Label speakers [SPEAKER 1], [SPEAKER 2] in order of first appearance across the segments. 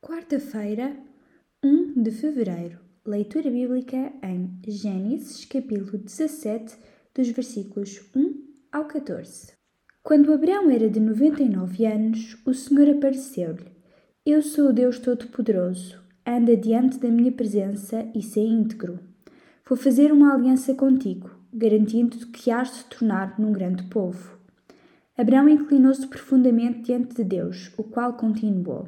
[SPEAKER 1] Quarta-feira, 1 de fevereiro. Leitura bíblica em Gênesis, capítulo 17, dos versículos 1 ao 14. Quando Abraão era de 99 anos, o Senhor apareceu-lhe. Eu sou o Deus Todo-Poderoso. Anda diante da minha presença e sê íntegro. Vou fazer uma aliança contigo, garantindo que hás de tornar num grande povo. Abraão inclinou-se profundamente diante de Deus, o qual continuou: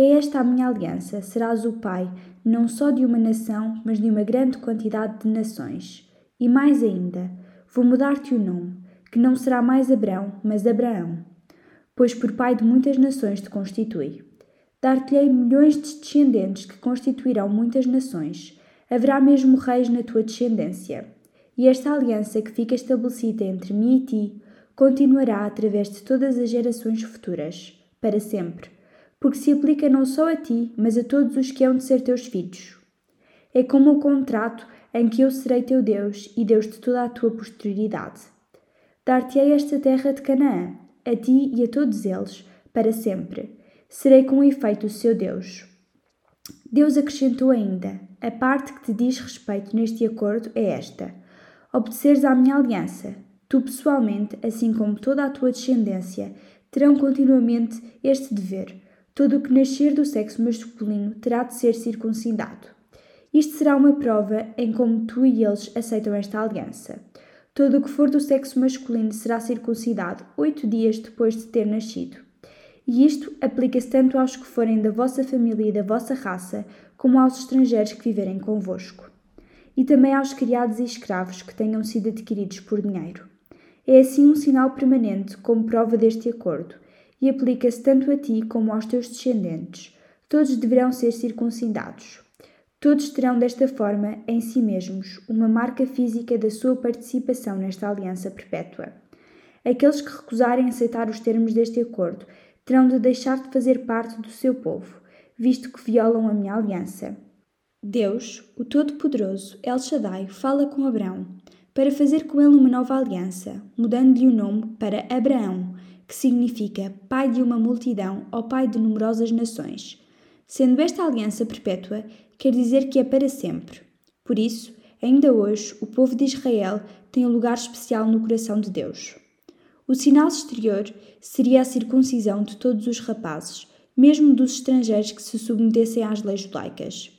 [SPEAKER 1] é esta a minha aliança: serás o pai não só de uma nação, mas de uma grande quantidade de nações. E mais ainda, vou mudar-te o nome, que não será mais Abrão, mas Abraão, pois por pai de muitas nações te constitui. Dar-te-ei milhões de descendentes que constituirão muitas nações. Haverá mesmo reis na tua descendência. E esta aliança que fica estabelecida entre mim e ti continuará através de todas as gerações futuras, para sempre porque se aplica não só a ti, mas a todos os que hão de ser teus filhos. É como o contrato em que eu serei teu Deus e Deus de toda a tua posterioridade. Dar-te-ei esta terra de Canaã, a ti e a todos eles, para sempre. Serei com efeito o seu Deus. Deus acrescentou ainda: A parte que te diz respeito neste acordo é esta: obedeceres à minha aliança. Tu pessoalmente, assim como toda a tua descendência, terão continuamente este dever todo o que nascer do sexo masculino terá de ser circuncidado. Isto será uma prova em como tu e eles aceitam esta aliança. Todo o que for do sexo masculino será circuncidado oito dias depois de ter nascido. E isto aplica-se tanto aos que forem da vossa família e da vossa raça, como aos estrangeiros que viverem convosco. E também aos criados e escravos que tenham sido adquiridos por dinheiro. É assim um sinal permanente como prova deste acordo e aplica-se tanto a ti como aos teus descendentes. Todos deverão ser circuncidados. Todos terão desta forma, em si mesmos, uma marca física da sua participação nesta aliança perpétua. Aqueles que recusarem aceitar os termos deste acordo terão de deixar de fazer parte do seu povo, visto que violam a minha aliança. Deus, o Todo-Poderoso, El Shaddai, fala com Abraão para fazer com ele uma nova aliança, mudando-lhe o nome para Abraão, que significa pai de uma multidão ou pai de numerosas nações. Sendo esta aliança perpétua, quer dizer que é para sempre. Por isso, ainda hoje, o povo de Israel tem um lugar especial no coração de Deus. O sinal exterior seria a circuncisão de todos os rapazes, mesmo dos estrangeiros que se submetessem às leis judaicas.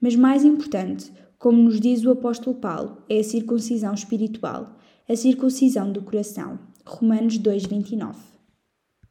[SPEAKER 1] Mas mais importante, como nos diz o apóstolo Paulo, é a circuncisão espiritual, a circuncisão do coração. Romanos 2:29.